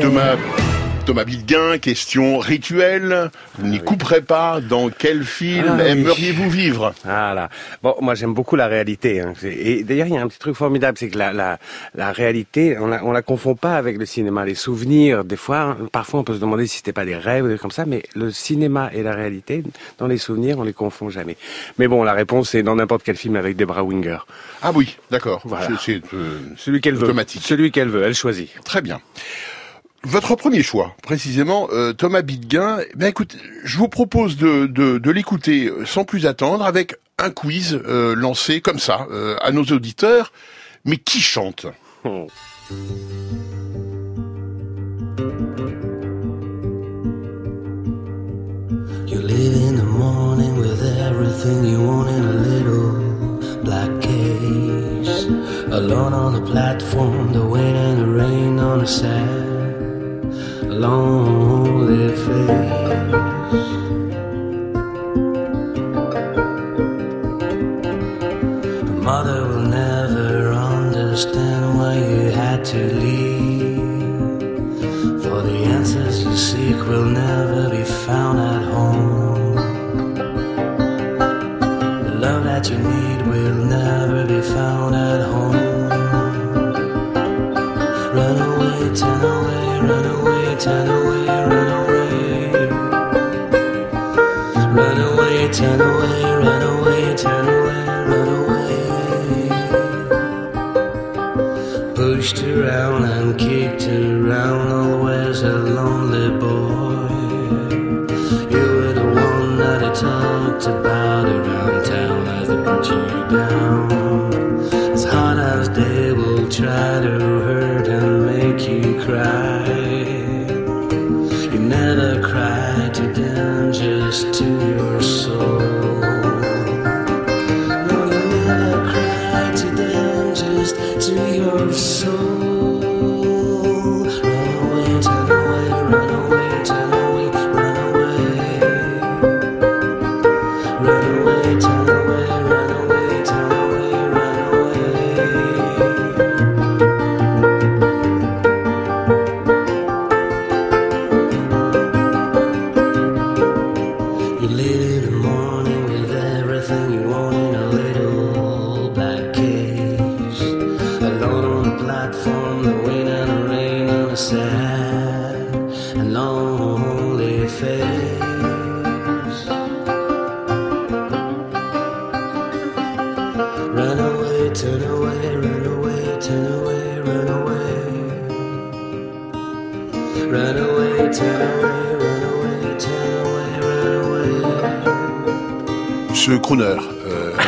Thomas, Thomas Bilguin, question rituelle. Vous n'y couperez pas. Dans quel film Ah oui. aimeriez-vous vivre? Voilà. Bon, moi j'aime beaucoup la réalité. hein. Et d'ailleurs, il y a un petit truc formidable, c'est que la, la, la réalité, on la, on la confond pas avec le cinéma. Les souvenirs, des fois, hein, parfois on peut se demander si c'était pas des rêves ou des comme ça, mais le cinéma et la réalité, dans les souvenirs, on les confond jamais. Mais bon, la réponse est dans n'importe quel film avec Debra Winger. Ah oui, d'accord. Voilà. C'est- euh, Celui qu'elle veut. Celui qu'elle veut, elle choisit. Très bien. Votre premier choix, précisément, euh, Thomas Bidguin, ben écoute, je vous propose de, de, l'écouter euh, sans plus attendre avec un quiz euh, lancé comme ça à nos auditeurs. Mais qui chante? Lonely face. Mother will never understand why you had to leave. For the answers you seek will never be Run away, turn away, run away, turn away, run away pushed around and kicked around, always a lonely boy. You were the one that I talked about around town as they put you down. As hard as they will try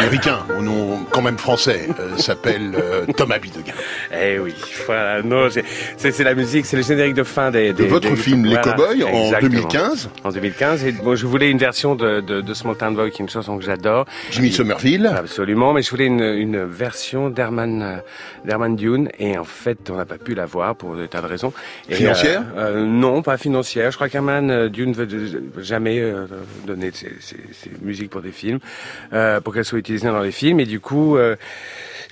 américain, au nom quand même français, euh, s'appelle euh, Thomas Bidguin. Eh oui, voilà. Non, c'est la musique, c'est le générique de fin des. De votre des- film Les Cowboys en exactement. 2015, En 2015. Et bon, je voulais une version de, de, de Small Town Boy, qui est une chanson que j'adore. Jimmy Somerville. Absolument, mais je voulais une, une version d'Herman euh, d'Herman Dune et en fait on n'a pas pu la voir pour des tas de raisons. Et, Financière euh, Non, pas financière. Je crois qu'Herman Dune veut veut jamais donner ses, ses- ses musiques pour des films, pour qu'elles soient utilisées dans les films. Et du coup, euh,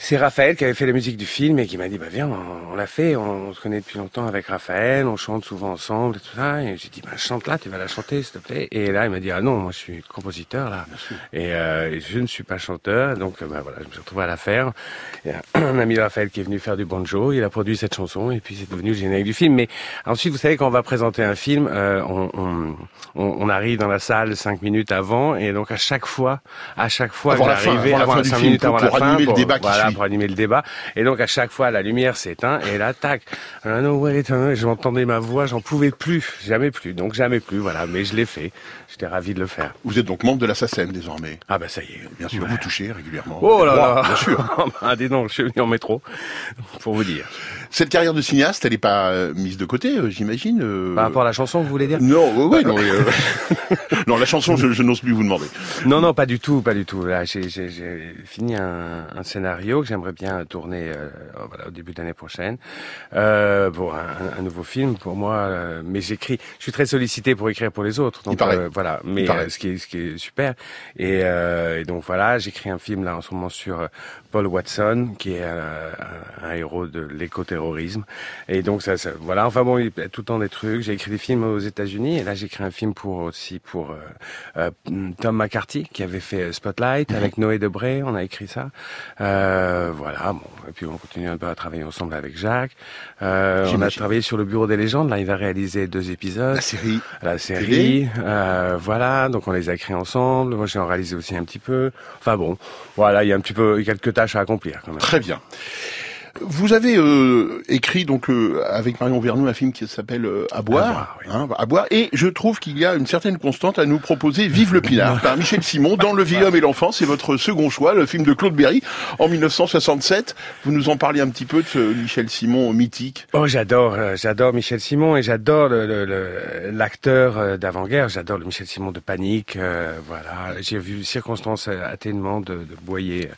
c'est Raphaël qui avait fait la musique du film et qui m'a dit bah viens, on, on l'a fait, on, on se connaît depuis longtemps avec Raphaël, on chante souvent ensemble et tout ça. Et j'ai dit bah chante là, tu vas la chanter s'il te plaît. Et là il m'a dit ah non, moi je suis compositeur là et, euh, et je ne suis pas chanteur, donc bah voilà, je me suis retrouvé à la faire. Il y a un ami de Raphaël qui est venu faire du banjo, il a produit cette chanson et puis c'est devenu le générique du film. Mais ensuite vous savez quand on va présenter un film, euh, on, on, arrive dans la salle cinq minutes avant et donc à chaque fois, à chaque fois Avant que la fin, avant la fin du cinq film, minutes pour- avant pour la fin, animer le débat qui voilà. Pour animer le débat. Et donc à chaque fois la lumière s'éteint et là tac, away, turn away. j'entendais ma voix, j'en pouvais plus, jamais plus, donc jamais plus, voilà. Mais je l'ai fait, j'étais ravi de le faire. Vous êtes donc membre de la SACEM désormais. Ah bah ça y est. Bien sûr, vous touchez régulièrement. Oh là là Bien sûr. Ah dis donc, je suis venu en métro, pour vous dire. Cette carrière de cinéaste, elle n'est pas euh, mise de côté, euh, j'imagine. euh, Par rapport à la chanson, vous voulez dire? Non, ouais, ouais, non, non, la chanson, je, je n'ose plus vous demander. Non, non, pas du tout, pas du tout. Là, j'ai, j'ai, j'ai fini un, un scénario que j'aimerais bien tourner voilà, au début de l'année prochaine pour un, un nouveau film pour moi. mais j'écris, je suis très sollicité pour écrire pour les autres. Donc Il voilà, mais Il ce qui est ce qui est super. Et, et donc voilà, j'écris un film là en ce moment sur Paul Watson, qui est un, un héros de l'éco-terrorisme terrorisme. Et donc ça, ça voilà. Enfin bon, il y a tout le temps des trucs. J'ai écrit des films aux États-Unis et là j'ai écrit un film pour aussi pour euh, euh, Tom McCarthy qui avait fait Spotlight Mhm. avec Noé Debré. On a écrit ça. Euh, voilà. Bon, et puis on continue un peu à travailler ensemble avec Jacques. Euh, on a travaillé sur le Bureau des légendes. Là, il va réaliser deux épisodes La série. la série, euh, voilà, donc on les a écrits ensemble. Moi, j'ai en réalisé aussi un petit peu. Enfin bon, voilà, il y a un petit peu quelques tâches à accomplir quand même. Très bien. Vous avez euh, écrit donc euh, avec Marion Vernou un film qui s'appelle euh, À boire, À boire, oui. hein, à boire, et je trouve qu'il y a une certaine constante à nous proposer. Vive le pinard par Michel Simon dans Le vieil homme et l'enfant, c'est votre second choix, le film de Claude Berry en 1967. Vous nous en parliez un petit peu de ce Michel Simon mythique. Oh, j'adore, euh, j'adore Michel Simon et j'adore le- le- le- l'acteur euh, d'avant-guerre. J'adore le Michel Simon de Panique. euh, voilà, j'ai vu Circonstances atténuement de, de Boyer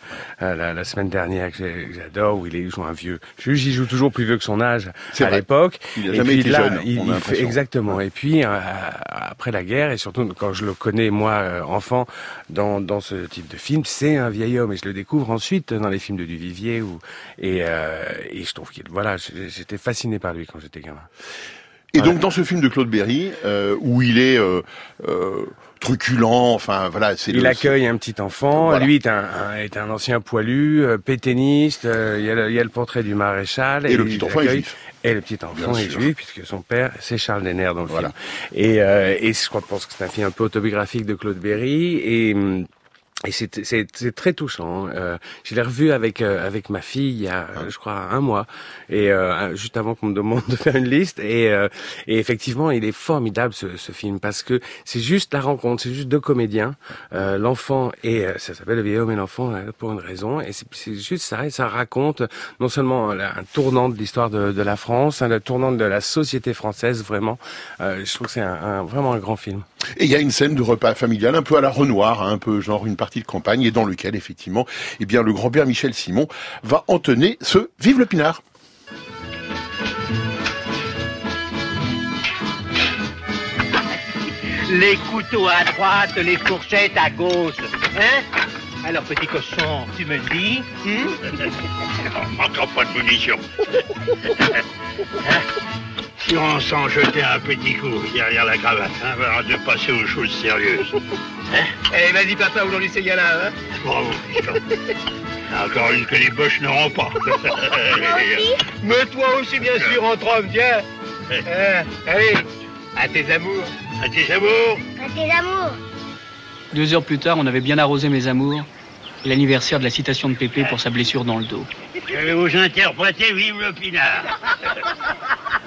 euh, la, la semaine dernière que j'adore où il, est- il joue un vieux. Juge, il joue toujours plus vieux que son âge à l'époque. Il a Et jamais puis été là, jeune, il, on a il fait l'impression. exactement. Et puis euh, après la guerre et surtout quand je le connais moi euh, enfant dans dans ce type de film, c'est un vieil homme et je le découvre ensuite dans les films de Duvivier et euh, et je trouve qu'il voilà, j'étais fasciné par lui quand j'étais gamin. Et Voilà. donc dans ce film de Claude Berry, euh, où il est truculent, enfin voilà, c'est Il le- accueille un petit enfant. Voilà. Lui est un, un- est un ancien poilu, euh, pétainiste. euh, il, y a le, il y a le portrait du maréchal. Et le petit enfant est juif. Et le petit enfant Bien est sûr. juif, puisque son père, c'est Charles Denner dans le Voilà. film. Et, euh, et je pense que c'est un film un peu autobiographique de Claude Berry. Et, hum, et c'est très touchant. Euh, je l'ai revu avec euh, avec ma fille il y a, Ah. je crois, un mois, et euh, juste avant qu'on me demande de faire une liste. Et, euh, et effectivement, il est formidable ce, ce film parce que c'est juste la rencontre, c'est juste deux comédiens, euh, l'enfant et euh, ça s'appelle Le vieil homme et l'enfant euh, pour une raison. Et c'est juste ça. Et ça raconte non seulement un tournant de l'histoire de, de la France, un tournant de la société française vraiment. Euh, je trouve que c'est un, un- vraiment un grand film. Et il y a une scène de repas familial un peu à la Renoir, hein, un peu genre une partie de campagne, et dans lequel effectivement, eh bien le grand-père Michel Simon va entonner ce Vive le pinard. Les couteaux à droite, les fourchettes à gauche. Hein? Alors, petit cochon, tu me dis hmm On manquera pas de munitions. si on s'en jetait un petit coup derrière la cravate, hein, avant de passer aux choses sérieuses. Eh, vas-y, papa, aujourd'hui c'est gala, hein Bravo. Encore une que les boches n'auront pas. Mais toi aussi, bien sûr, entre hommes, tiens Hein Allez, à tes amours À tes amours À tes amours. Deux heures plus tard, on avait bien arrosé mes amours. L'anniversaire de la citation de Pépé pour sa blessure dans le dos. Je vais vous interpréter Vive le Pinard.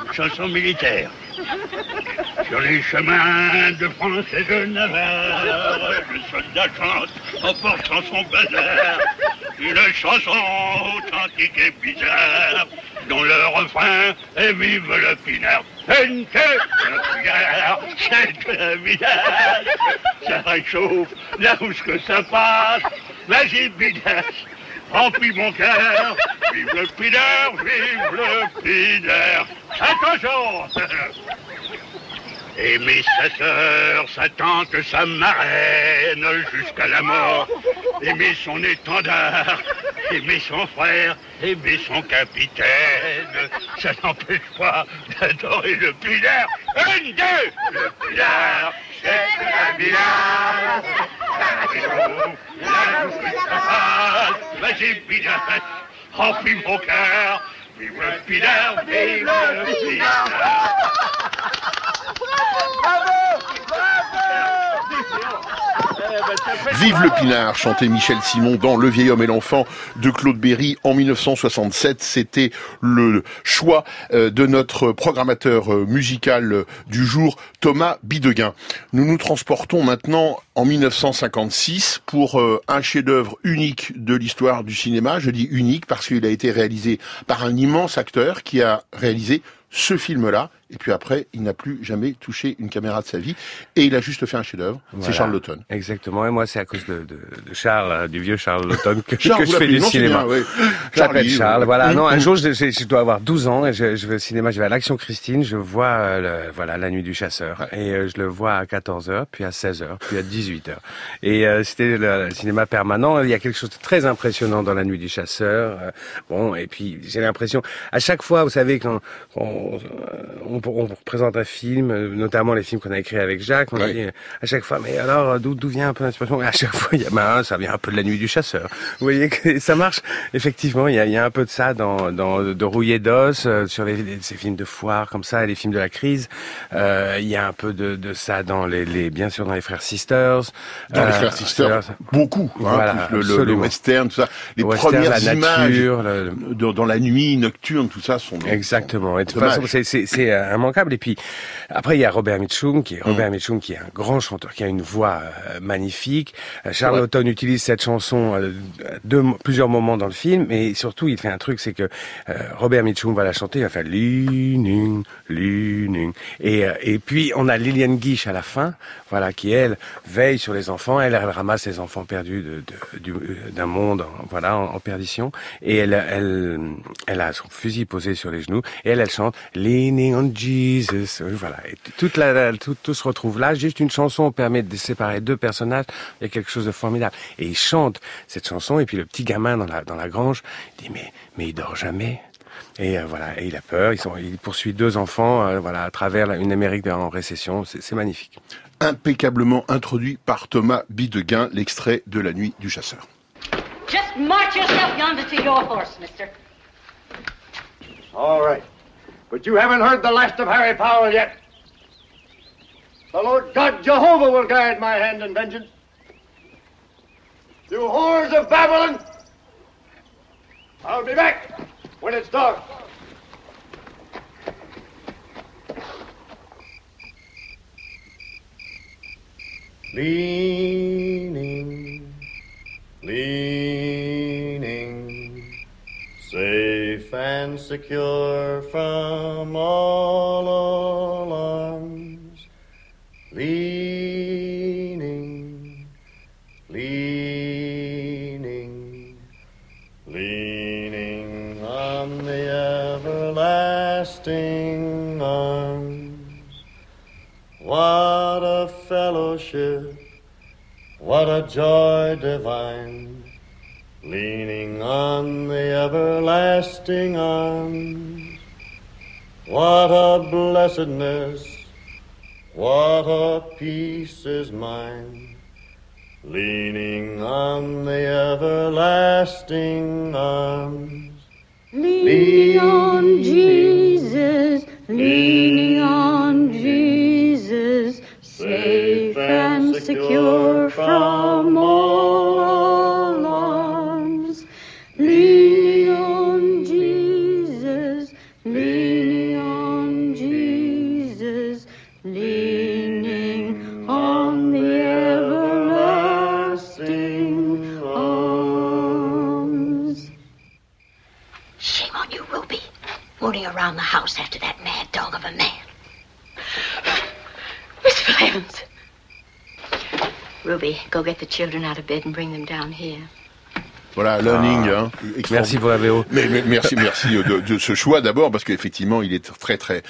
Une chanson militaire. Sur les chemins de France et de Navarre, le soldat chante en portant son bazar. Une chanson authentique et bizarre, dont le refrain est Vive le Pinard. Une que le Pinard, c'est le village. Ça réchauffe là où ce que ça passe. Vas-y, Pinard. Remplis mon cœur, vive le pinard, vive le pinard. Attention Aimer sa sœur, sa tante, sa marraine, jusqu'à la mort. Aimer son étendard, aimer son frère, aimer son capitaine. Ça n'empêche pas d'adorer le pinard. Une, deux, le pinard, c'est. Là où je passe, Vas-y, pinard, remplis mon cœur. Vive le pinard, vive le pinard. Vive le pinard, chantait Michel Simon dans Le vieil homme et l'enfant de Claude Berry en 1967. C'était le choix euh, de notre programmateur euh, musical euh, du jour, Thomas Bideguin. Nous nous transportons maintenant en 1956 pour un chef-d'œuvre unique de l'histoire du cinéma. Je dis unique parce qu'il a été réalisé par un immense acteur qui a réalisé ce film-là et puis après, il n'a plus jamais touché une caméra de sa vie, et il a juste fait un chef-d'œuvre. Voilà. C'est Charles Laughton. Exactement. Et moi, c'est à cause de, de, de Charles, euh, du vieux Charles Laughton, que, Charles, je fais du cinéma. bien, ouais. Charlie, Charles. ouais. Voilà. Non, un hum. jour, je, je, je dois avoir 12 ans et je, je vais au cinéma. Je vais à l'Action Christine. Je vois euh, le, voilà la nuit du chasseur et euh, je le vois à 14 h puis à 16 h puis à 18 h Et euh, c'était le, cinéma permanent. Il y a quelque chose de très impressionnant dans la nuit du chasseur. Euh, bon, et puis j'ai l'impression à chaque fois, vous savez, quand, quand on, on, on présente un film, euh, notamment les films qu'on a écrits avec Jacques, on Ouais. dit à chaque fois, mais alors d'où d'où vient un peu l'inspiration? À chaque fois, il y a, ben, ça vient un peu de la nuit du chasseur. Vous voyez que ça marche? Effectivement, il y a, il y a un peu de ça dans, dans de rouillé d'os euh, sur les, les- ces films de foire comme ça, les films de la crise. Euh, il y a un peu de, de ça dans les, les, bien sûr dans les frères Sisters. Dans les Euh, frères Sisters, beaucoup. hein, Voilà, le, le- le absolument. western, tout ça. Les le western, premières la images nature, le- dans, dans la nuit nocturne, tout ça sont Exactement. Et de toute Dommage. façon, c'est- euh, immanquable. Et puis après, il y a Robert Mitchum, qui est. Robert Mitchum, qui est un grand chanteur, qui a une voix euh, magnifique. Euh, Charles Ouais. Laughton utilise cette chanson euh, de plusieurs moments dans le film, et surtout, il fait un truc, c'est que euh, Robert Mitchum va la chanter, il va faire leaning, leaning, et euh, et puis on a Liliane Guiche à la fin, voilà, qui elle veille sur les enfants, elle, elle ramasse les enfants perdus de, de- du- euh, d'un monde, voilà, en, en perdition, et elle, elle, elle a son fusil posé sur les genoux, et elle, elle chante Leaning on Jesus, voilà, et toute la, la- tout, tout se retrouve là. Juste une chanson permet de séparer deux personnages. Il y a quelque chose de formidable. Et il chante cette chanson, et puis le petit gamin dans la dans la grange il dit mais mais il dort jamais. Et euh, voilà, et il a peur. Ils sont, il poursuit deux enfants, euh, voilà, à travers la- une Amérique en récession. C'est c'est magnifique. impeccablement introduit par Thomas Bideguin, l'extrait de La Nuit du Chasseur. Just march yourself yonder to your horse, mister. All right. But you haven't heard the last of Harry Powell yet. The Lord God Jehovah will guide my hand in vengeance. You whores of Babylon! I'll be back when it's dark. leaning, leaning, safe and secure from all alarms, leaning, leaning, leaning on the everlasting arms. What a fellowship, what a joy divine, leaning on the everlasting arms. What a blessedness, what a peace is mine, leaning on the everlasting arms. Leaning on Jesus, leaning on Jesus, safe and secure from house after that mad dog of a man. Miss Flans. Ruby, go get the children out of bed and bring them down here. Voilà, learning. hein, Merci pour la VO. Mais, mais merci, merci de, de ce choix d'abord parce qu'effectivement, il est très, très,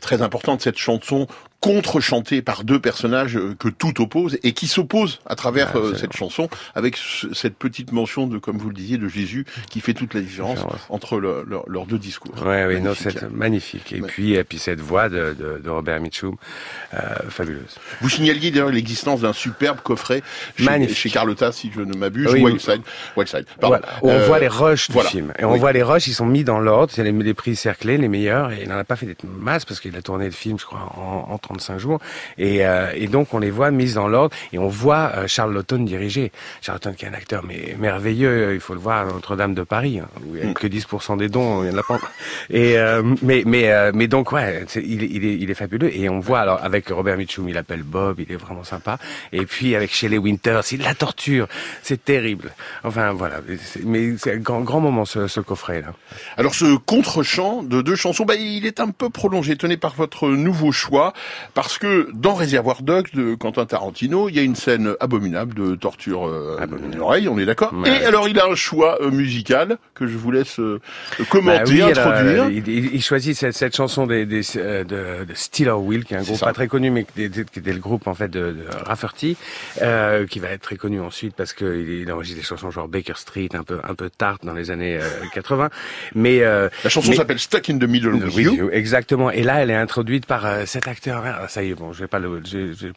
très important de cette chanson contre-chantée par deux personnages euh, que tout oppose et qui s'opposent à travers Ouais, euh, cette chanson avec ce- cette petite mention de, comme vous le disiez, de Jésus qui fait toute la différence entre le- leur- leurs deux discours. Ouais, oui, non, c'est magnifique. Et puis, et puis cette voix de, de, de Robert Mitchum, euh, fabuleuse. Vous signaliez d'ailleurs l'existence d'un superbe coffret chez, Magnifique. chez Carlotta, si je ne m'abuse, Oui. Wildside. Wildside. Voilà, on Euh, voit les rushs du voilà. film. Et on Oui. voit les rushs, ils sont mis dans l'ordre. C'est les, les prix cerclés, les meilleurs. Et il n'en a pas fait des masses parce qu'il a tourné le film, je crois, en, en 30 35 jours. Et, euh, et donc on les voit mises dans l'ordre et on voit euh, Charles Laughton diriger. Charles Laughton qui est un acteur mais merveilleux, il faut le voir à Notre-Dame de Paris, hein, où il n'y a que 10% des dons, il y en a pas. Et euh, mais mais euh, mais donc ouais, c'est- il, est- il est il est fabuleux et on voit alors avec Robert Mitchum, il appelle Bob, il est vraiment sympa. Et puis avec Shelley Winters, il la torture, c'est terrible. Enfin voilà, mais c'est un grand grand moment ce, ce coffret là. Alors ce contre-champ de deux chansons, bah, il est un peu prolongé, tenu par votre nouveau choix, parce que dans Réservoir Dogs de Quentin Tarantino, il y a une scène abominable de torture euh, de l'oreille, on est d'accord Ouais. Et alors il a un choix euh, musical que je vous laisse euh, commenter, Bah oui, introduire. euh, il, choisit cette, cette chanson des, des, euh, de, de Steeler Wheel, qui est un groupe ça. pas très connu, mais qui était, le groupe en fait de, de Rafferty, euh, qui va être très connu ensuite parce qu'il il enregistre des chansons genre Baker Street, un peu un peu tarte dans les années euh, 80. Mais euh, La chanson s'appelle Stuck in the Middle with With You. You, exactement. Et là, elle est introduite par euh, cet acteur. Ah, Ça y est, bon, je vais pas le, je, je,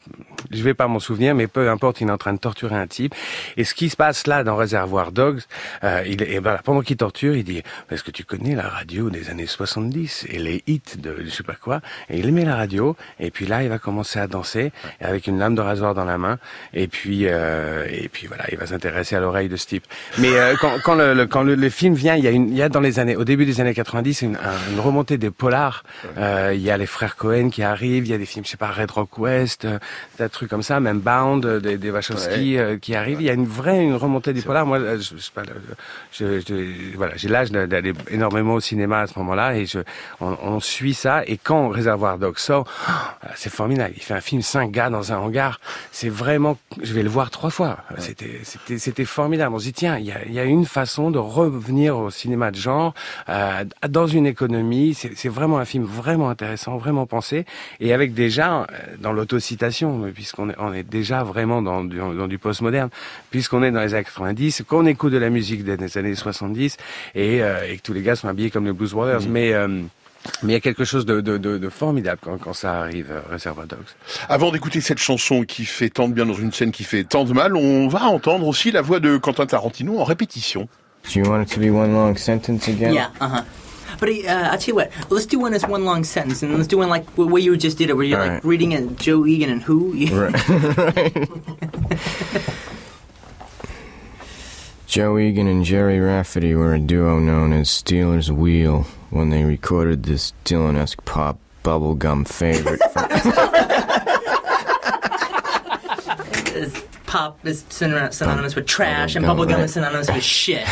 je vais pas m'en souvenir, mais peu importe, il est en train de torturer un type. Et ce qui se passe là dans Réservoir Dogs, euh, il, et ben, pendant qu'il torture, il dit Est-ce que tu connais la radio des années 70 et les hits de je sais pas quoi Et il met la radio, et puis là, il va commencer à danser avec une lame de rasoir dans la main, et puis euh, et puis voilà, il va s'intéresser à l'oreille de ce type. Mais euh, quand, quand le, le- quand le, le film vient, il y a une, il y a dans les années, au début des années 90, une, un- une remontée des polars. Euh, il y a les frères Cohen qui arrivent, il y a des films, je sais pas, Red Rock West, euh, des trucs comme ça, même Bound, euh, des, des Wachowski euh, qui arrivent. Il y a une vraie une remontée des polars. Moi, je, je sais pas, je, je- voilà, j'ai l'âge d'a- d'aller énormément au cinéma à ce moment-là et je, on, on suit ça. Et quand Réservoir Dogs sort, ah, c'est formidable. Il fait un film cinq gars dans un hangar. C'est vraiment, je vais le voir trois fois. C'était, c'était, c'était formidable. On se dit tiens, il y a, il y a une façon de revenir au cinéma de genre euh, dans une économie. C'est vraiment un film vraiment intéressant, vraiment pensé et avec déjà euh, dans l'autocitation, puisqu'on est, on est déjà vraiment dans du, dans du postmoderne, puisqu'on est dans les années 90, qu'on écoute de la musique des années 70 et, euh, et que tous les gars sont habillés comme les Blues Brothers, mais euh, mais il y a quelque chose de, de, de, de formidable quand, quand ça arrive, euh, Reservoir Dogs. Avant d'écouter cette chanson qui fait tant de bien dans une scène qui fait tant de mal, on va entendre aussi la voix de Quentin Tarantino en répétition. Do you want it to be one long sentence again? Yeah, uh huh. But uh, I'll tell you what, let's do one as one long sentence, and let's do one like the way you just did it, where you're like Alright. reading it, Joe Egan and who? Right. Joe Egan and Jerry Rafferty were a duo known as Steeler's Wheel when they recorded this Dylan-esque pop bubblegum favorite. From, It's pop is synonymous with trash, and Bubblegum, bubblegum right. is synonymous with shit.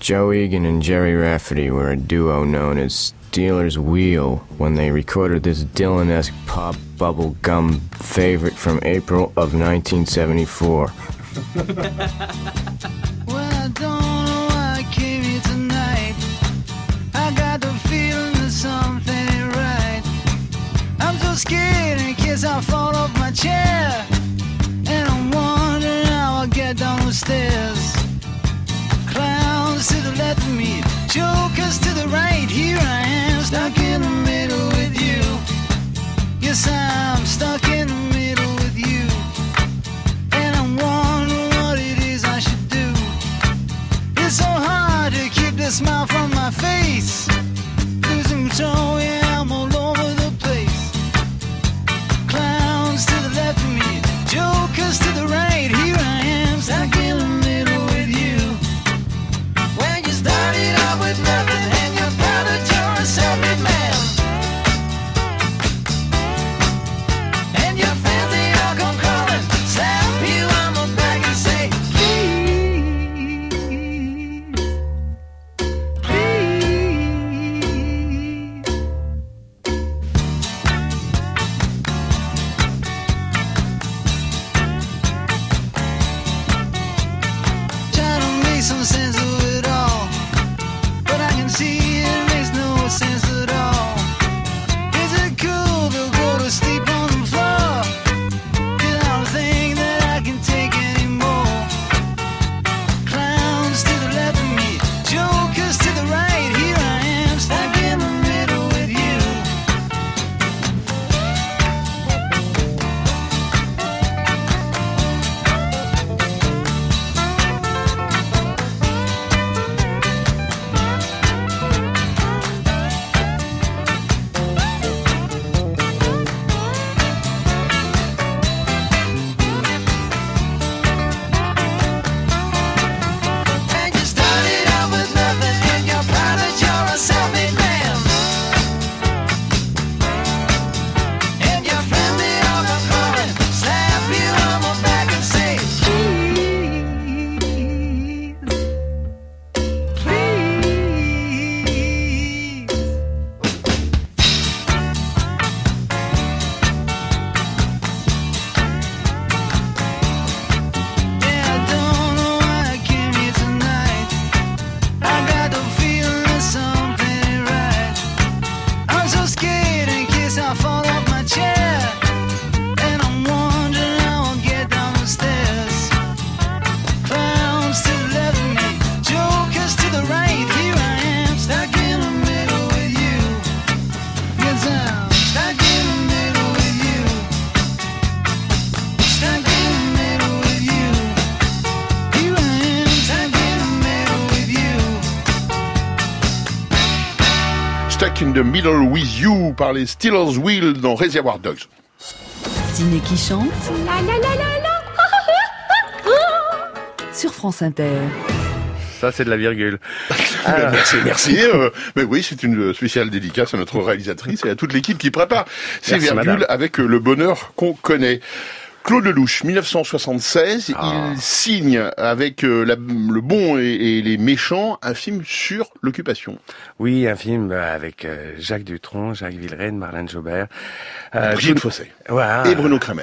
Joe Egan and Jerry Rafferty were a duo known as Steeler's Wheel when they recorded this Dylan-esque pop bubblegum favorite from April of 1974. Well, I don't know why I came here tonight. I got the feeling that something right. I'm so scared in case I fall off my chair. Stuck in par les Steelers Wheel dans Reservoir Dogs. Ciné qui chante. Sur France Inter. Ça, c'est de la virgule. Euh, Merci, merci. euh, mais oui, c'est une spéciale dédicace à notre réalisatrice et à toute l'équipe qui prépare ces Merci, virgules madame. avec euh, le bonheur qu'on connaît. Claude Lelouch, 1976, Ah. il signe avec euh, la- le bon et, et les méchants un film sur l'occupation. Oui, un film euh, avec euh, Jacques Dutronc, Jacques Villeray, Marlène Jobert. Euh, Brigitte Fossé. Voilà. Et Bruno Kremer.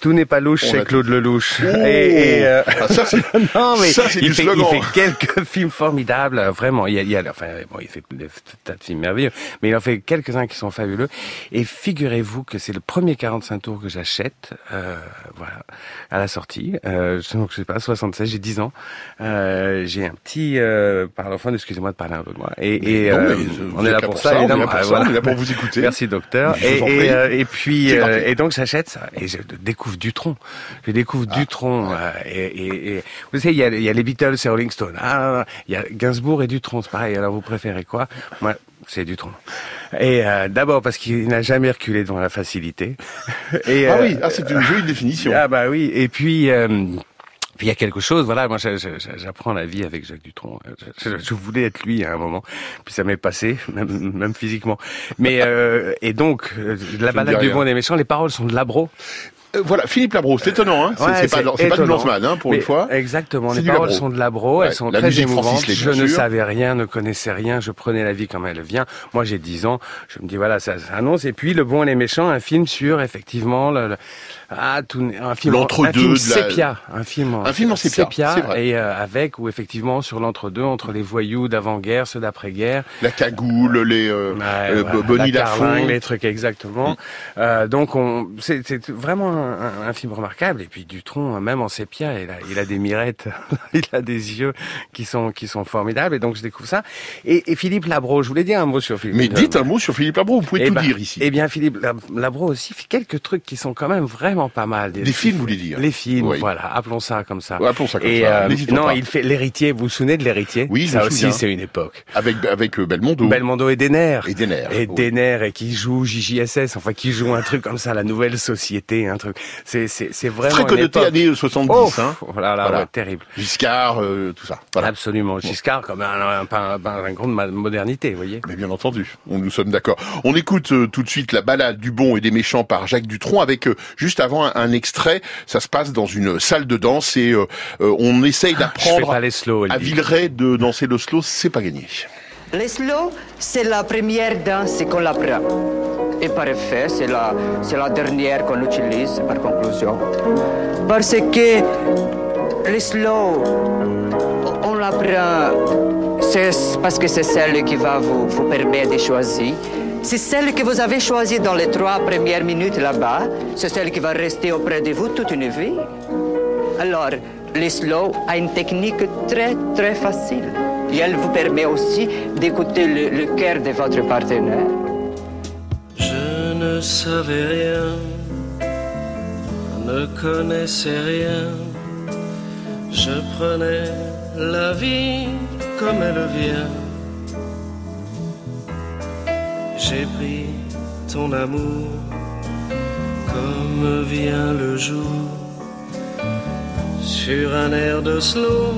Tout n'est pas louche chez l'a Claude Lelouch. Oh et, et, euh, Ah, ça, c'est- non, mais ça, il, du fait, slogan. il fait quelques films formidables, vraiment. Il y a, il y a- enfin, bon, il fait des tas de films merveilleux, mais il en fait quelques-uns qui sont fabuleux. Et figurez-vous que c'est le premier 45 tours que j'achète, euh, voilà, à la sortie. Euh, donc, je sais pas, 76, j'ai 10 ans. Euh, j'ai un petit euh, parlophone, excusez-moi de parler un peu de moi. Et, et Non, euh, on est là pour ça, on est là pour Ah, ça, on est là pour vous écouter. Merci docteur. Et, et, euh, et puis euh, et donc j'achète ça et je découvre Dutronc. Je découvre Ah, Dutronc euh, et, et, et- vous savez il y a, il y a les Beatles et Rolling Stone. Ah, il y a Gainsbourg et Dutronc, c'est pareil. Alors vous préférez quoi? Moi, c'est Dutronc. Et euh, d'abord parce qu'il n'a jamais reculé devant la facilité. Et, Ah euh, oui, ah, c'est une jolie définition. Ah bah oui. Et puis. euh, puis il y a quelque chose, voilà, moi j'apprends la vie avec Jacques Dutronc. Je, voulais être lui à un moment, puis ça m'est passé, même, même physiquement. Mais euh, et donc euh, la balade du bon et des méchants, les paroles sont de Labro. Euh, voilà, Philippe Labro, c'est étonnant, hein. C'est- Ouais, pas, pas du. Blanchman, hein, pour Mais une fois. Exactement. Les paroles Labro. sont de Labro, Ouais, elles sont la très émouvantes. Je ne savais rien, ne connaissais rien. Je prenais la vie comme elle vient. Moi, j'ai 10 ans. Je me dis voilà, ça, ça annonce. Et puis, Le Bon et les Méchants, un film sur effectivement le, le- ah, tout, un film, en- L'entre-deux un film de la- sépia, un film, Un film en sépia, c'est vrai. et euh, avec ou effectivement sur l'entre-deux entre les voyous d'avant-guerre, ceux d'après-guerre. La cagoule, les, euh, euh, voilà, Bonnie la carlingue, les trucs exactement. Euh, donc on, c'est, c'est vraiment un, film remarquable. Et puis Dutronc, même en sépia, il a, il a des mirettes, il a des yeux qui sont qui sont formidables. Et donc je découvre ça. Et, et Philippe Labro, je voulais dire un mot sur Philippe. Mais dites un mot sur Philippe Labro, vous pouvez Eh tout ben- dire ici. Eh bien, Philippe Lab- Labro aussi fait quelques trucs qui sont quand même vraiment pas mal. Des films, vous voulez dire Les films, Oui. voilà, appelons ça comme ça. Ouais, appelons ça comme Et, ça, euh, non, pas. il fait l'héritier. Vous vous souvenez de l'héritier? Oui, ça aussi, c'est une époque. Avec, avec euh, Belmondo. Belmondo et Denner. Et Denner. Et. Denner, et qui joue JJSS, enfin qui joue un truc comme ça, la nouvelle société, un truc. C'est c'est c'est vraiment Très connoté années 70, Oh, hein. voilà, là, Voilà. ouais, terrible. Giscard, euh, tout ça. Voilà. Absolument. Giscard comme un, un, un, un, grand de modernité, vous voyez. Mais bien entendu, on, nous sommes d'accord. On écoute euh, tout de suite la balade du bon et des méchants par Jacques Dutronc avec euh, juste avant un, un extrait. Ça se passe dans une salle de danse et euh, euh, on essaye fais d'apprendre à. Villeray de danser le slow. C'est pas gagné. Le slow, c'est la première danse qu'on apprend. Et par effet, c'est la, dernière qu'on utilise par conclusion. Parce que le slow, on l'apprend, parce que c'est celle qui va vous, permettre de choisir. C'est celle que vous avez choisie dans les trois premières minutes là-bas. C'est celle qui va rester auprès de vous toute une vie. Alors, le slow a une technique très très facile. Et elle vous permet aussi d'écouter le, cœur de votre partenaire. Je ne savais rien, ne connaissais rien. Je prenais la vie comme elle vient. J'ai pris ton amour comme vient le jour sur un air de slow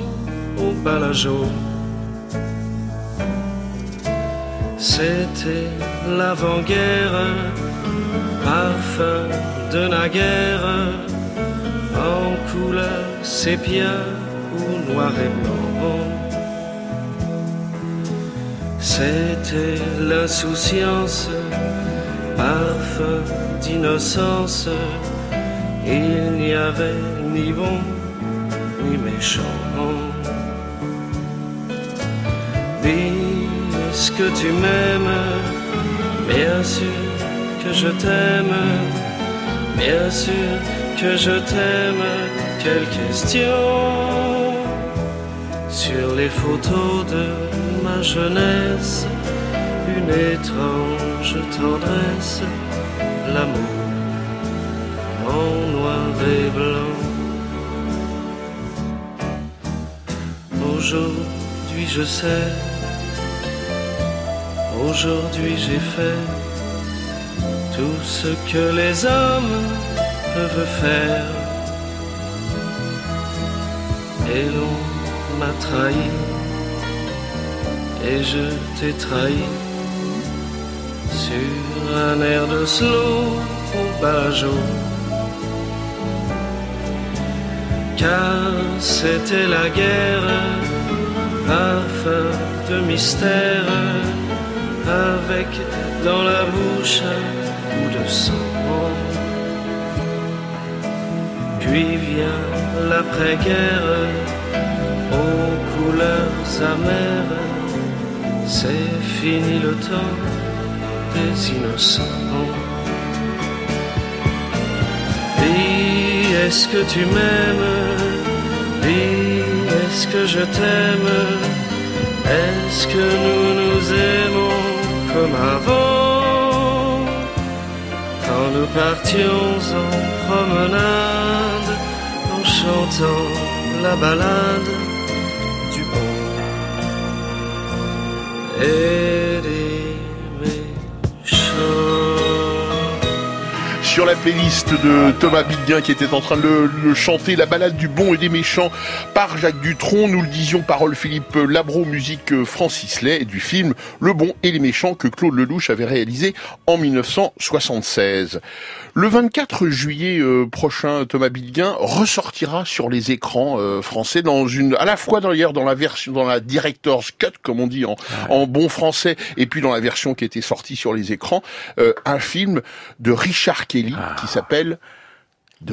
au balajo. C'était l'avant-guerre, parfum de naguère, en couleur sépia ou noir et blanc. C'était l'insouciance, parfum d'innocence. Il n'y avait ni bon ni méchant. Ce que tu m'aimes, bien sûr que je t'aime, bien sûr que je t'aime. Quelle question sur les photos de ma jeunesse, une étrange tendresse, l'amour en noir et blanc. Aujourd'hui je sais, Aujourd'hui j'ai fait tout ce que les hommes peuvent faire. Et l'on m'a trahi, et je t'ai trahi sur un air de slow au Bajo. Car c'était la guerre, parfum de mystère, avec dans la bouche un bout de sang. Puis vient l'après-guerre, aux couleurs amères, c'est fini le temps des innocents. Dis, est-ce que tu m'aimes? Dis, est-ce que je t'aime? Est-ce que nous nous aimons? Comme avant Quand nous partions en promenade en chantant la balade du bon sur la playlist de Thomas Bidguin qui était en train de le, chanter, la balade du bon et des méchants par Jacques Dutronc. Nous le disions, parole Philippe Labro, musique Francis Lay, du film Le bon et les méchants que Claude Lelouch avait réalisé en 1976. Le 24 juillet euh, prochain, Thomas Bidguin ressortira sur les écrans euh, français dans une, à la fois d'ailleurs dans la version, dans la director's cut comme on dit en, en bon français, et puis dans la version qui était sortie sur les écrans, euh, un film de Richard Kelly qui s'appelle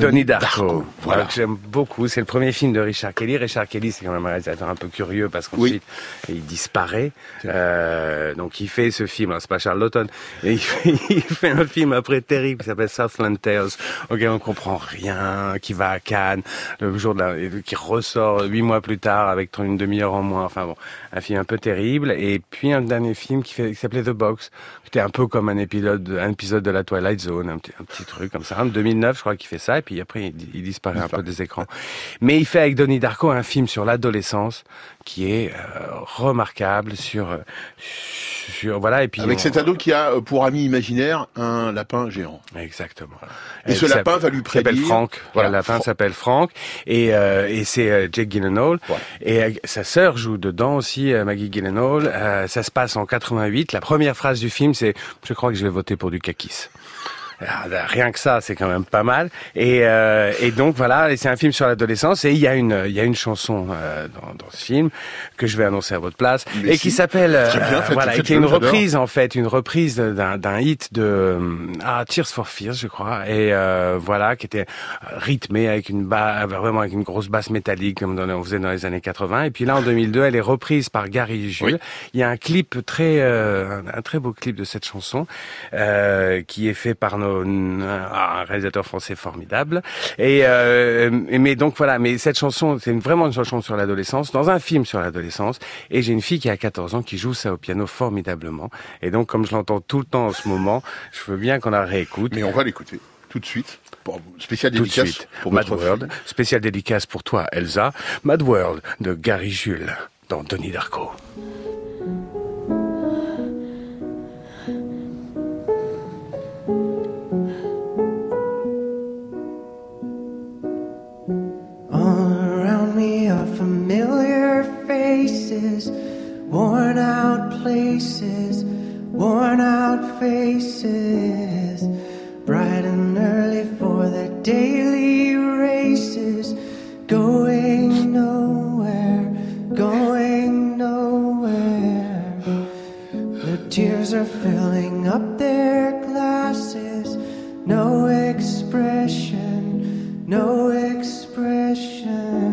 Donnie Darko, Voilà. que j'aime beaucoup. C'est le premier film de Richard Kelly. Richard Kelly, c'est quand même un réalisateur un peu curieux parce qu'ensuite il disparaît. Euh, donc il fait ce film. Alors, C'est pas Charles Lawton. Et il, fait, il fait un film après terrible qui s'appelle Southland Tales, auquel on comprend rien, qui va à Cannes le jour de la, qui ressort huit mois plus tard avec une demi-heure en moins. Enfin bon, un film un peu terrible. Et puis un dernier film qui, fait, qui s'appelait The Box, qui était un peu comme un épisode, un épisode de la Twilight Zone, un petit, un petit truc comme ça. En 2009, je crois qu'il fait ça. Et puis après, il, il disparaît un peu des écrans. Mais il fait avec Donnie Darko un film sur l'adolescence qui est euh, remarquable sur euh, sur voilà et puis Avec on- cet ado qui a euh, pour ami imaginaire un lapin géant. Exactement. Et ce lapin va lui qui s'appelle prédire- Frank. Voilà, le lapin s'appelle Frank et euh, et c'est euh, Jake Gyllenhaal et euh, sa sœur joue dedans aussi Maggie Gyllenhaal. Euh, ça se passe en 88. La première phrase du film c'est je crois que je vais voter pour du kakis. Ah, Rien que ça, c'est quand même pas mal. Et, euh, et donc voilà, c'est un film sur l'adolescence. Et il y a une, il y a une chanson euh, dans, dans ce film que je vais annoncer à votre place Mais et qui s'appelle, euh, voilà, et qui est une reprise en fait, une reprise d'un d'un hit de euh, ah, Tears for Fears, je crois. Et euh, voilà, qui était rythmée avec une basse, vraiment avec une grosse basse métallique comme dans, on faisait dans les années 80. Et puis là, en 2002, elle est reprise par Gary Jules. Il y a un clip très, euh, un, un très beau clip de cette chanson euh, qui est fait par nos, un réalisateur français formidable. Et euh, mais donc voilà, mais cette chanson, c'est vraiment une chanson sur l'adolescence, dans un film sur l'adolescence. Et j'ai une fille qui a 14 ans qui joue ça au piano formidablement. Et donc, comme je l'entends tout le temps en ce moment, je veux bien qu'on la réécoute. Mais on va l'écouter tout de suite. Spécial dédicace suite. pour Mad World, spécial dédicace pour toi, Elsa. Mad World de Gary Jules dans Denis Darko. Familiar faces, worn out places, worn out faces, bright and early for their daily races, going nowhere, going nowhere. The tears are filling up their glasses, no expression, no expression.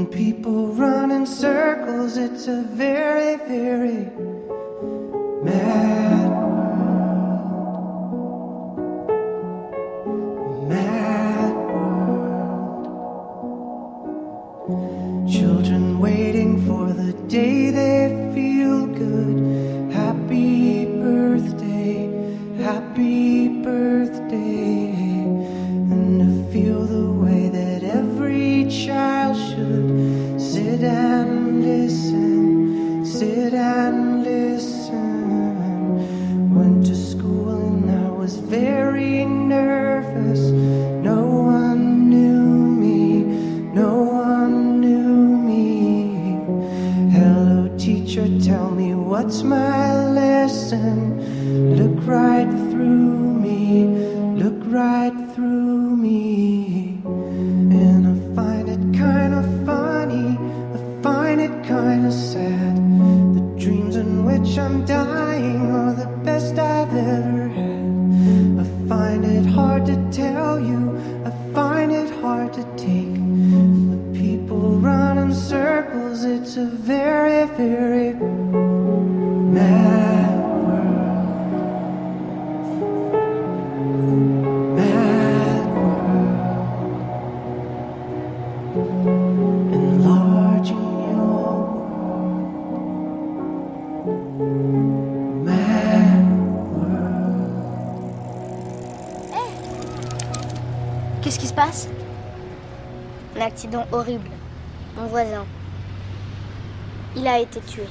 When people run in circles, it's a very, very mad to take. The people run in circles, it's a very, very accident horrible. Mon voisin. Il a été tué.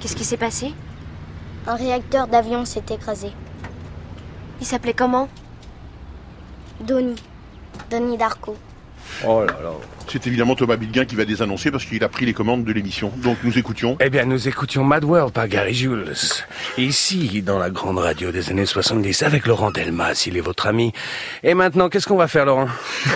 Qu'est-ce qui s'est passé? Un réacteur d'avion s'est écrasé. Il s'appelait comment? Donny. Donny Darko. Oh là là. C'est évidemment Thomas Bilguin qui va désannoncer parce qu'il a pris les commandes de l'émission. Donc nous écoutions. Eh bien, nous écoutions Mad World par Gary Jules. Ici, dans la grande radio des années 70, avec Laurent Delmas, il est votre ami. Et maintenant, qu'est-ce qu'on va faire, Laurent?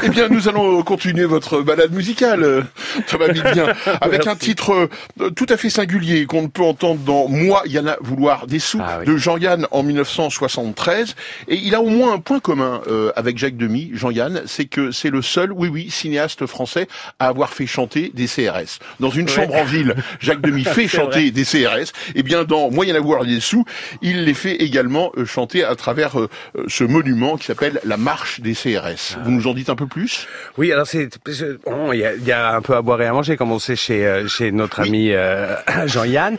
Eh bien, nous allons continuer votre balade musicale, euh, Thomas Bilguin, avec Merci. un titre euh, tout à fait singulier qu'on ne peut entendre dans Moi, y en a vouloir des sous Ah de Jean-Yann en 1973. Et il a au moins un point commun euh, avec Jacques Demy, Jean-Yann, c'est que c'est le seul, oui oui, cinéaste français à avoir fait chanter des CRS. Dans une Ouais. chambre en ville, Jacques Demy fait chanter vrai. des CRS. Et bien dans Moyen avoir des sous, il les fait également euh, chanter à travers euh, euh, ce monument qui s'appelle la marche des CRS. Vous nous en dites un peu plus? Oui, alors c'est je- bon, il y a, il y a un peu à boire et à manger comme on sait chez chez notre ami euh, Jean-Yann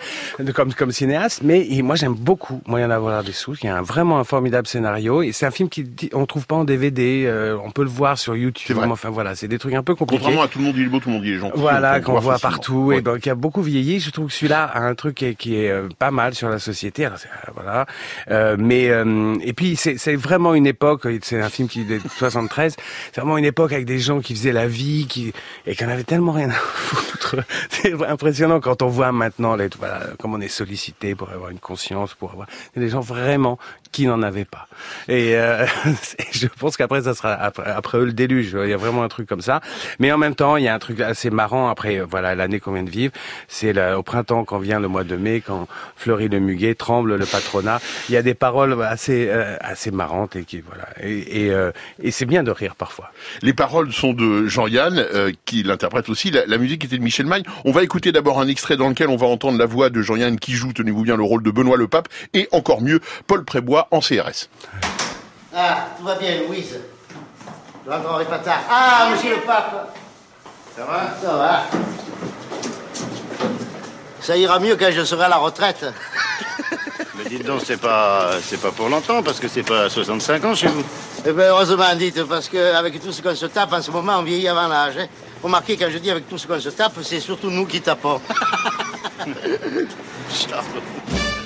comme comme cinéaste, mais et moi j'aime beaucoup Moyen d'avoir des sous. Il y a un, vraiment un formidable scénario et c'est un film qui on trouve pas en DVD, euh, on peut le voir sur YouTube. Enfin voilà, c'est des trucs un peu compliqués. À tout le monde il est beau, tout le monde il est gentil. Voilà, qu'on voit partout et donc qui a beaucoup vieilli. Je trouve que celui-là a un truc qui est, qui est, euh, pas mal sur la société. Alors, euh, voilà, Euh, mais euh, et puis c'est vraiment une époque. C'est un film qui est de 73. C'est vraiment une époque avec des gens qui faisaient la vie, qui et qui en avaient tellement rien à foutre. C'est impressionnant quand on voit maintenant les, voilà, comme on est sollicité pour avoir une conscience, pour avoir des gens vraiment qui n'en avaient pas. Et euh, je pense qu'après ça sera après, eux le déluge. Il y a vraiment un truc comme ça. Mais en même temps, il y a un truc assez marrant après euh, voilà l'année qu'on vient de vivre. C'est au printemps quand vient le mois de mai, quand fleurit le muguet, tremble le patronat. Il y a des paroles assez euh, assez marrantes et qui voilà. Et, et, euh, et c'est bien de rire parfois. Les paroles sont de Jean-Yann, euh, qui l'interprète aussi. La, la musique était de Michel Magne. On va écouter d'abord un extrait dans lequel on va entendre la voix de Jean-Yann qui joue, tenez-vous bien, le rôle de Benoît le Pape, et encore mieux, Paul Prébois en CRS. Ah, tout va bien, Louise. Je rentrerai pas tard. Ah, monsieur le pape Ça va? Ça va. Ça ira mieux quand je serai à la retraite. Mais dites donc, c'est pas, c'est pas pour longtemps, parce que c'est pas 65 ans chez vous. Eh bien, heureusement, dites, parce qu'avec tout ce qu'on se tape en ce moment, on vieillit avant l'âge. hein. Remarquez, quand je dis avec tout ce qu'on se tape, c'est surtout nous qui tapons.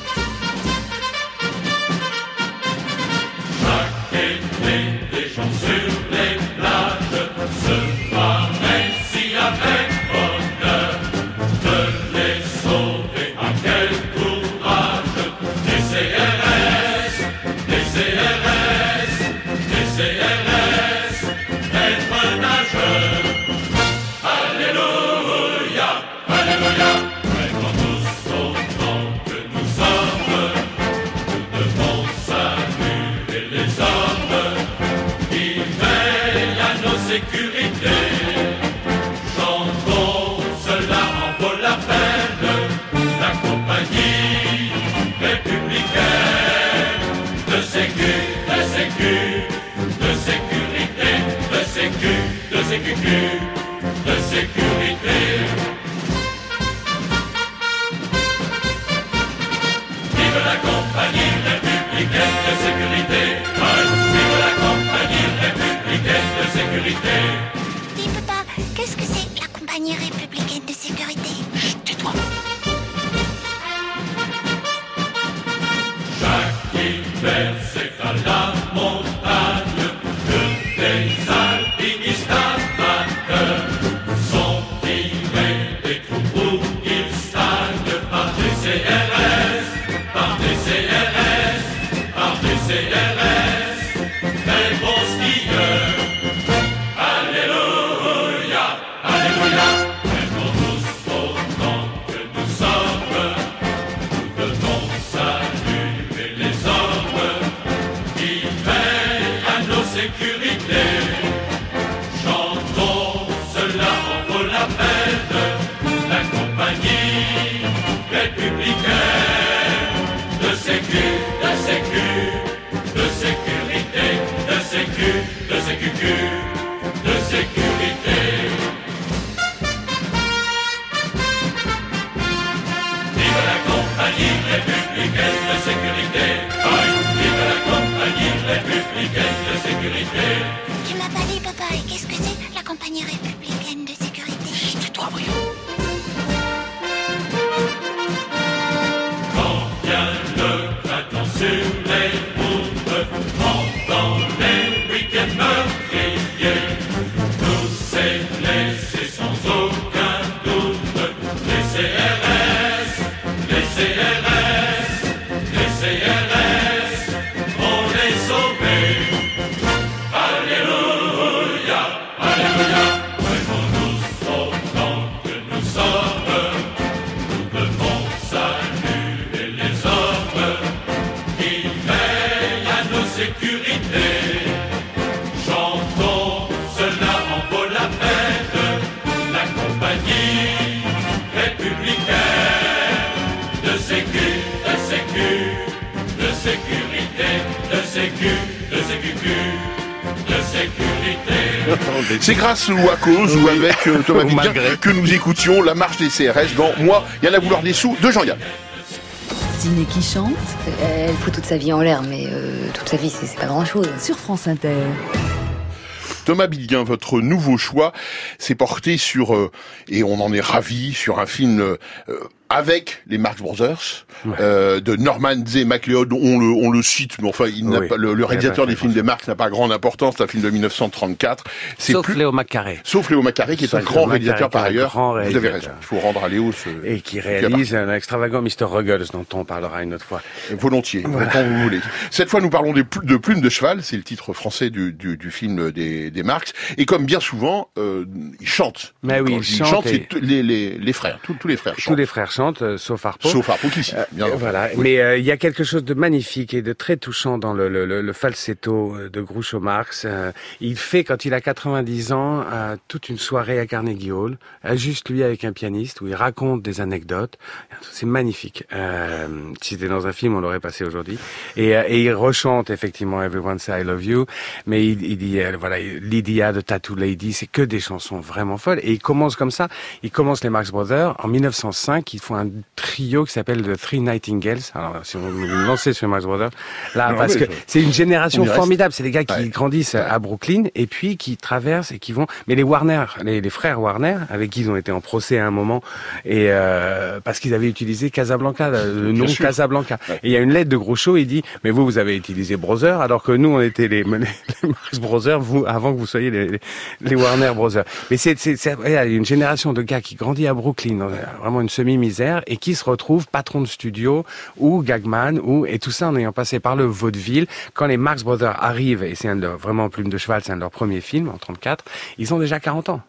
de sécurité. C'est grâce ou à cause ou avec euh, Thomas Bidien que nous écoutions la marche des CRS dans Moi, il y en a vouloir des sous de Jean-Yann. Ciné qui chante Elle fout toute sa vie en l'air, mais euh, toute sa vie, c'est pas grand-chose. sur France Inter. Thomas Bidguin, votre nouveau choix s'est porté sur, euh, et on en est ravi, sur un film euh, avec les Marx Brothers, euh, de Norman Z. MacLeod, on le, on le cite, mais enfin, il n'a pas, le, le a réalisateur pas des fait films des Marx n'a pas grande importance, c'est un film de 1934. C'est Sauf plus- Léo Macaré. Sauf Léo Macaré, qui est Sauf un grand réalisateur par ailleurs. grand Vous avez réalisateur. raison. Il faut rendre à Léo ce... Et qui réalise un extravagant Mr. Ruggles dont on parlera une autre fois. Volontiers, quand vous voulez. Cette fois, nous parlons des pl- de Plumes de cheval, c'est le titre français du, du, du film des, des Marx. Et comme bien souvent, euh, ils chantent. Mais oui, ils chantent et- tous les, les, les frères, tous, tous les frères Tous chantent. les frères chantent, euh, sauf Harpo. Sauf Harpo qui Euh, bien euh, voilà. Oui. Mais euh, il y a quelque chose de magnifique et de très touchant dans le, le, le, le falsetto de Groucho Marx. Euh, il fait, quand il a 90 ans, euh, toute une soirée à Carnegie Hall, juste lui avec un pianiste, où il raconte des anecdotes. C'est magnifique. Euh, si c'était dans un film, on l'aurait passé aujourd'hui. Et, euh, et il rechante effectivement Everyone Say I Love You, mais il, il dit, euh, voilà, Lydia de Tattoo Lady, c'est que des chansons vraiment folles. Et il commence comme ça. Il commence les Marx Brothers en 1905. Ils font un trio qui s'appelle The Three Nightingales. Alors, si vous lancez sur Marx Brothers, là, Non, parce que c'est une génération formidable. C'est des gars qui grandissent à Brooklyn et puis qui traversent et qui vont. Mais les Warner, les, les frères Warner, avec qui ils ont été en procès à un moment, et euh, parce qu'ils avaient utilisé Casablanca, le nom. Casablanca. Et il y a une lettre de Groucho, il dit mais vous vous avez utilisé Brothers alors que nous on était les, les, Marx Brothers vous avant que vous soyez les, les, Warner Brothers. Mais c'est une génération de gars qui grandit à Brooklyn vraiment une semi-misère et qui se retrouvent patron de studio ou gagman ou et tout ça en ayant passé par le vaudeville. Quand les Marx Brothers arrivent et c'est un de leurs- vraiment Plume de cheval, c'est un de leurs premiers films en 34, ils ont déjà 40 ans.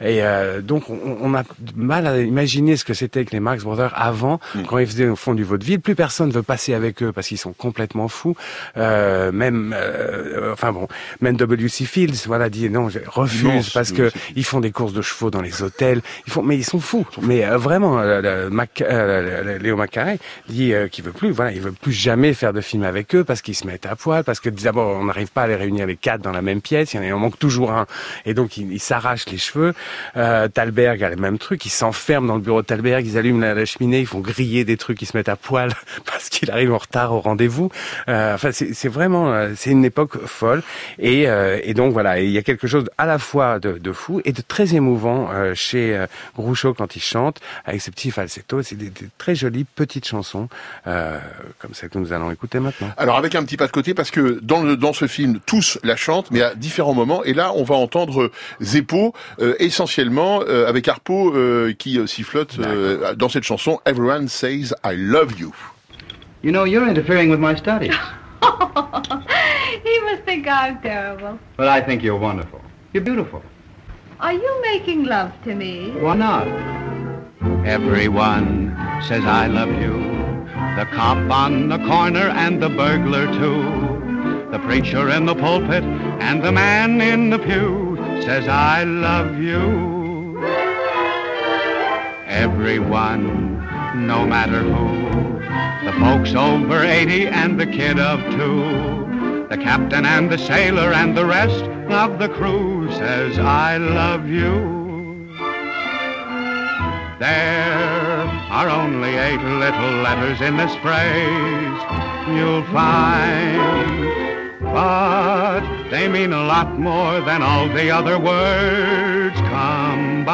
Et euh, donc on, on a mal à imaginer ce que c'était que les Marx Brothers avant, quand ils faisaient au fond du vaudeville. Plus personne veut passer avec eux parce qu'ils sont complètement fous. Euh, même, euh, enfin bon, même W.C. Fields, voilà, dit non, je refuse Non, parce que ils font des courses de chevaux dans les hôtels. Ils font, mais ils sont fous. Mais euh, vraiment, euh, le Mac- euh, Léo Macaré dit qu'il veut plus, voilà, il veut plus jamais faire de film avec eux parce qu'ils se mettent à poil, parce que d'abord on n'arrive pas à les réunir les quatre dans la même pièce. Il y en manque toujours un, et donc il, il s'arrache les cheveux. Euh, Thalberg a le même truc, ils s'enferment dans le bureau de Thalberg, ils allument la, cheminée, ils font griller des trucs, ils se mettent à poil parce qu'il arrive en retard au rendez-vous. Euh, enfin, c'est vraiment, euh, c'est une époque folle. Et, euh, et donc voilà, il y a quelque chose à la fois de, de fou et de très émouvant euh, chez euh, Groucho quand il chante, avec ses petits falsettos. C'est des, des très jolies petites chansons, comme celle que nous allons écouter maintenant. Alors avec un petit pas de côté parce que dans le dans ce film tous la chantent mais à différents moments et là on va entendre Zeppo euh, essentiellement euh, avec Harpo euh, qui euh, sifflote euh, dans cette chanson Everyone says I love you. You know, you're interfering with my studies. he must think I'm terrible. But I think you're wonderful. You're beautiful. Are you making love to me? Why not? Everyone says I love you. The cop on the corner and the burglar too. The preacher in the pulpit and the man in the pew says I love you. Everyone, no matter who. The folks over 80 and the kid of two. The captain and the sailor and the rest of the crew says I love you. There are only eight little letters in this phrase you'll find, but they mean a lot more than all the other words combined.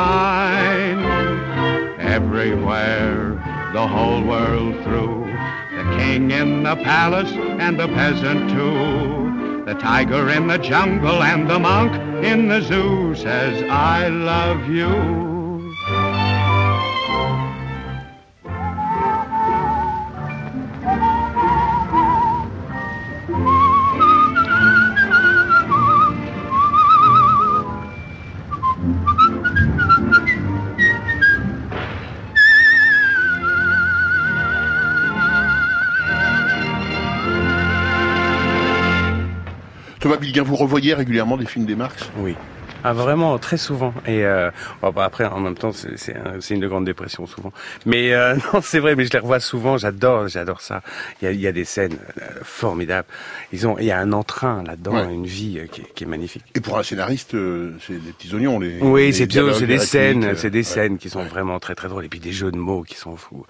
Everywhere, the whole world through, the king in the palace and the peasant too. The tiger in the jungle and the monk in the zoo says, I love you. Thomas Bilguin, vous revoyez régulièrement des films des Marx? Oui. Ah, vraiment, très souvent. Et euh, bon, bah, après, en même temps, c'est c'est un- c'est une de grande dépression souvent. Mais euh, non, c'est vrai, mais je les revois souvent. J'adore, j'adore ça. Il y a, il y a des scènes euh, formidables. Ils ont, il y a un entrain là-dedans, Ouais. une vie euh, qui, est- qui est magnifique. Et pour un scénariste, euh, c'est des petits oignons. Les, Oui, c'est des scènes, c'est des scènes qui sont vraiment très très drôles et puis des jeux de mots qui sont fous.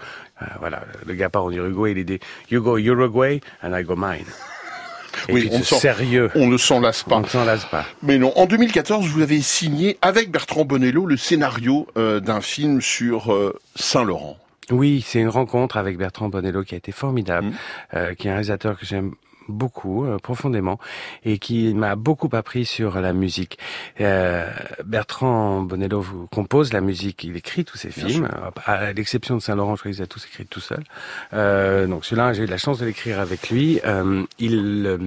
Voilà, le gars part en Uruguay, il est dit You go Uruguay and I go mine. Et Oui, puis on sérieux. On ne s'en lasse pas. On ne s'en lasse pas. Mais non, en 2014, vous avez signé avec Bertrand Bonello le scénario euh, d'un film sur euh, Saint-Laurent. Oui, c'est une rencontre avec Bertrand Bonello qui a été Mm. formidable, euh, qui est un réalisateur que j'aime beaucoup, euh, profondément, et qui m'a beaucoup appris sur la musique. Euh, Bertrand Bonello compose la musique, il écrit tous ses films, à l'exception de Saint-Laurent, je crois qu'il les a tous écrits tout seul. Euh, donc celui-là, j'ai eu la chance de l'écrire avec lui. Euh, il, euh,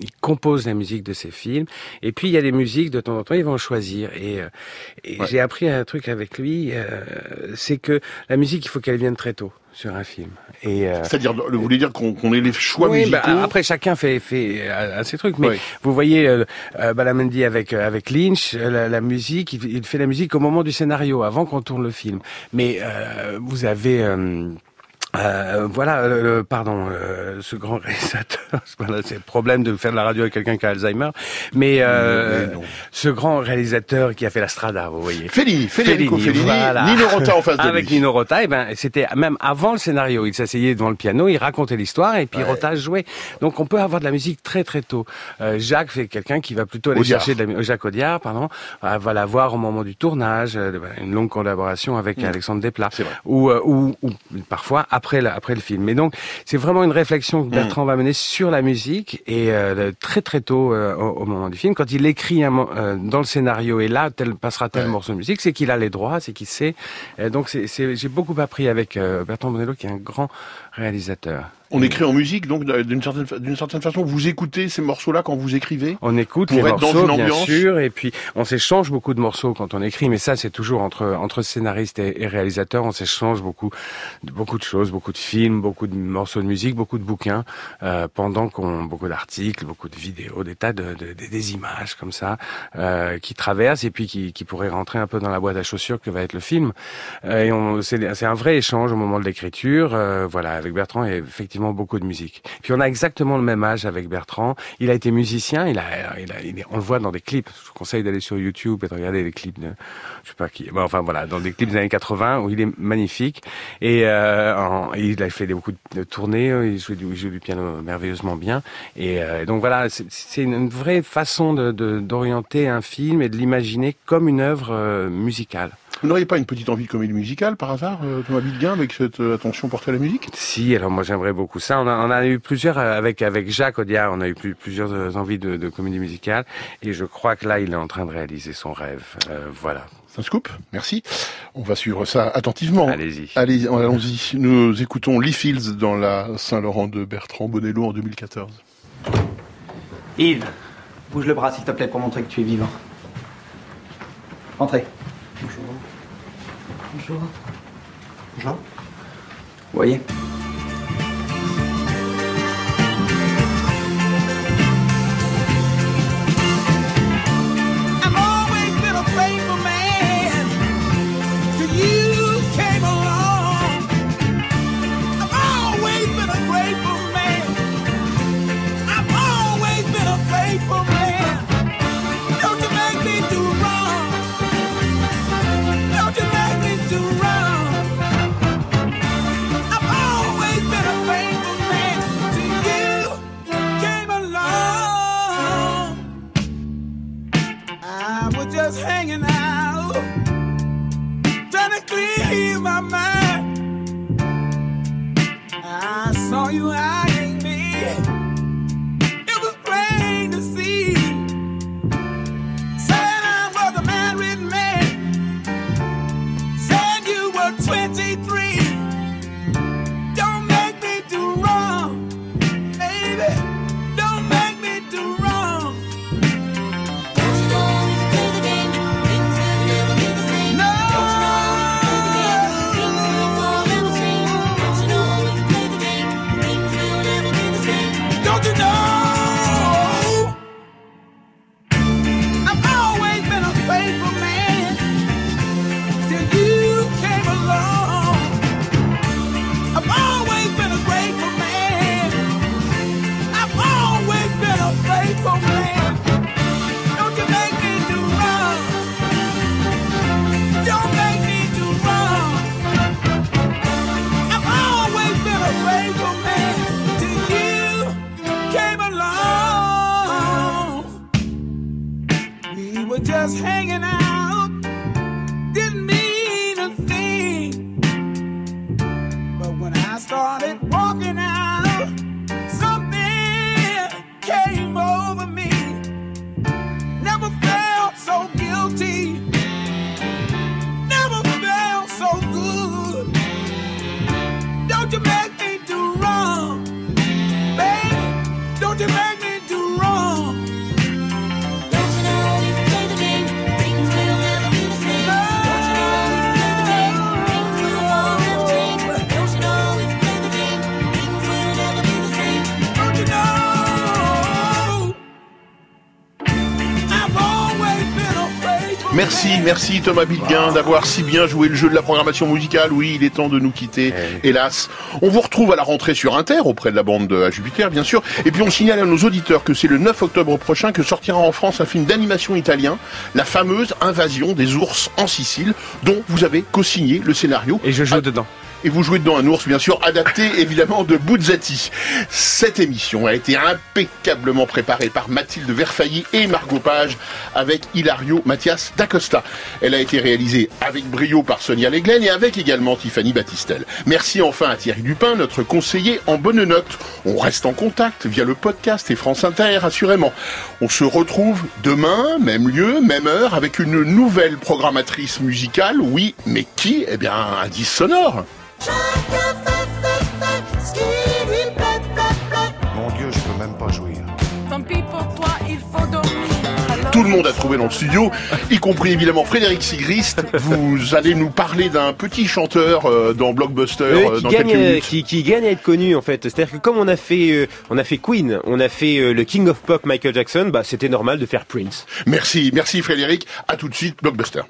il compose la musique de ses films, et puis il y a des musiques, de temps en temps, il va en choisir. Et, euh, et Ouais. j'ai appris un truc avec lui, euh, c'est que la musique, il faut qu'elle vienne très tôt sur un film. Et euh, C'est-à-dire, vous voulez dire qu'on qu'on ait les choix oui, musicaux bah, après chacun fait fait euh, ses trucs, mais Oui. vous voyez euh, euh, Balamendi avec avec Lynch, la, la musique, il, il fait la musique au moment du scénario, avant qu'on tourne le film. Mais euh, vous avez euh, euh, voilà, le- pardon, euh, ce grand réalisateur, voilà, c'est le problème de faire de la radio avec quelqu'un qui a Alzheimer, mais euh, Mais ce grand réalisateur qui a fait la Strada, vous voyez. Fellini, Fellini, voilà. Nino Rota en face de Avec lui. Nino Rota, et ben c'était même avant le scénario. Il s'asseyait devant le piano, il racontait l'histoire, et puis Ouais. Rota jouait. Donc on peut avoir de la musique très très tôt. Euh, Jacques fait quelqu'un qui va plutôt aller Audiard. chercher de la Jacques Audiard, pardon, euh, va la voir au moment du tournage, euh, une longue collaboration avec Mm. Alexandre Desplat, ou, euh, ou, ou parfois après le, après le film. Mais donc c'est vraiment une réflexion Mm. que Bertrand va mener sur la musique et euh, très très tôt euh, au, au moment du film, quand il écrit un, euh, dans le scénario et là tel passera tel morceau de musique, c'est qu'il a les droits, c'est qu'il sait. Euh, donc c'est, c'est- j'ai beaucoup appris avec euh, Bertrand Bonello qui est un grand réalisateur. On écrit en musique, donc d'une certaine, d'une certaine façon, vous écoutez ces morceaux-là quand vous écrivez On écoute les morceaux, une bien sûr, et puis on s'échange beaucoup de morceaux quand on écrit, mais ça c'est toujours entre entre scénariste et, et réalisateur, on s'échange beaucoup de beaucoup de choses, beaucoup de films, beaucoup de morceaux de musique, beaucoup de bouquins, euh, pendant qu'on beaucoup d'articles, beaucoup de vidéos, des tas de, de- des- des images comme ça euh, qui traversent et puis qui, qui pourraient rentrer un peu dans la boîte à chaussures que va être le film. Euh, et on c'est c'est un vrai échange au moment de l'écriture, euh, voilà, avec Bertrand et effectivement beaucoup de musique. Puis on a exactement le même âge avec Bertrand. Il a été musicien, il a, il a, on le voit dans des clips. Je vous conseille d'aller sur YouTube et de regarder les clips de, je sais pas qui, enfin voilà, dans des clips des années 80 où il est magnifique. Et euh, il a fait beaucoup de tournées, il joue, du, piano merveilleusement bien. Et euh, donc voilà, c'est- une vraie façon de- de- d'orienter un film et de l'imaginer comme une œuvre euh, musicale. Vous n'auriez pas une petite envie de comédie musicale par hasard, euh, Thomas Bilguin, avec cette euh, attention portée à la musique? Si, alors moi j'aimerais beaucoup ça. On a, on a eu plusieurs euh, avec avec Jacques Audiard, on a eu plus- plusieurs envies de, de comédie musicale et je crois que là il est en train de réaliser son rêve. Euh, voilà. C'est un scoop, merci. On va suivre ça attentivement. Allez-y. Allez, allons-y. Nous écoutons Lee Fields dans la Saint-Laurent de Bertrand Bonello en 2014. Yves, bouge le bras s'il te plaît pour montrer que tu es vivant. Entrez. Bonjour. Bonjour. Bonjour. Voyez? clean. Merci, merci Thomas Bilguin d'avoir si bien joué le jeu de la programmation musicale. Oui, il est temps de nous quitter, hélas. On vous retrouve à la rentrée sur Inter, auprès de la bande de à Jupiter, bien sûr. Et puis on signale à nos auditeurs que c'est le 9 octobre prochain que sortira en France un film d'animation italien, la fameuse Invasion des ours en Sicile, dont vous avez co-signé le scénario. Et je joue dedans. Et vous jouez dedans un ours, bien sûr, adapté évidemment de Buzzati. Cette émission a été impeccablement préparée par Mathilde Verfailly et Margot Page avec Hilario Mathias d'Acosta. Elle a été réalisée avec brio par Sonia Leglen et avec également Tiffany Battistel. Merci enfin à Thierry Dupin, notre conseiller en bonne note. On reste en contact via le podcast et France Inter, assurément. On se retrouve demain, même lieu, même heure, avec une nouvelle programmatrice musicale. Oui, mais qui? Eh bien, un disque sonore. Mon Dieu, je peux même pas jouir. Tant pis pour toi, il faut dormir. Tout le monde a trouvé dans le studio, y compris évidemment Frédéric Sigrist. Vous allez nous parler d'un petit chanteur euh, dans Blockbuster Euh, euh, qui, dans gagne, quelques minutes. qui, qui gagne à être connu en fait. C'est-à-dire que comme on a fait, euh, on a fait Queen, on a fait le King of Pop Michael Jackson, bah c'était normal de faire Prince. Merci, merci Frédéric. À tout de suite, Blockbuster.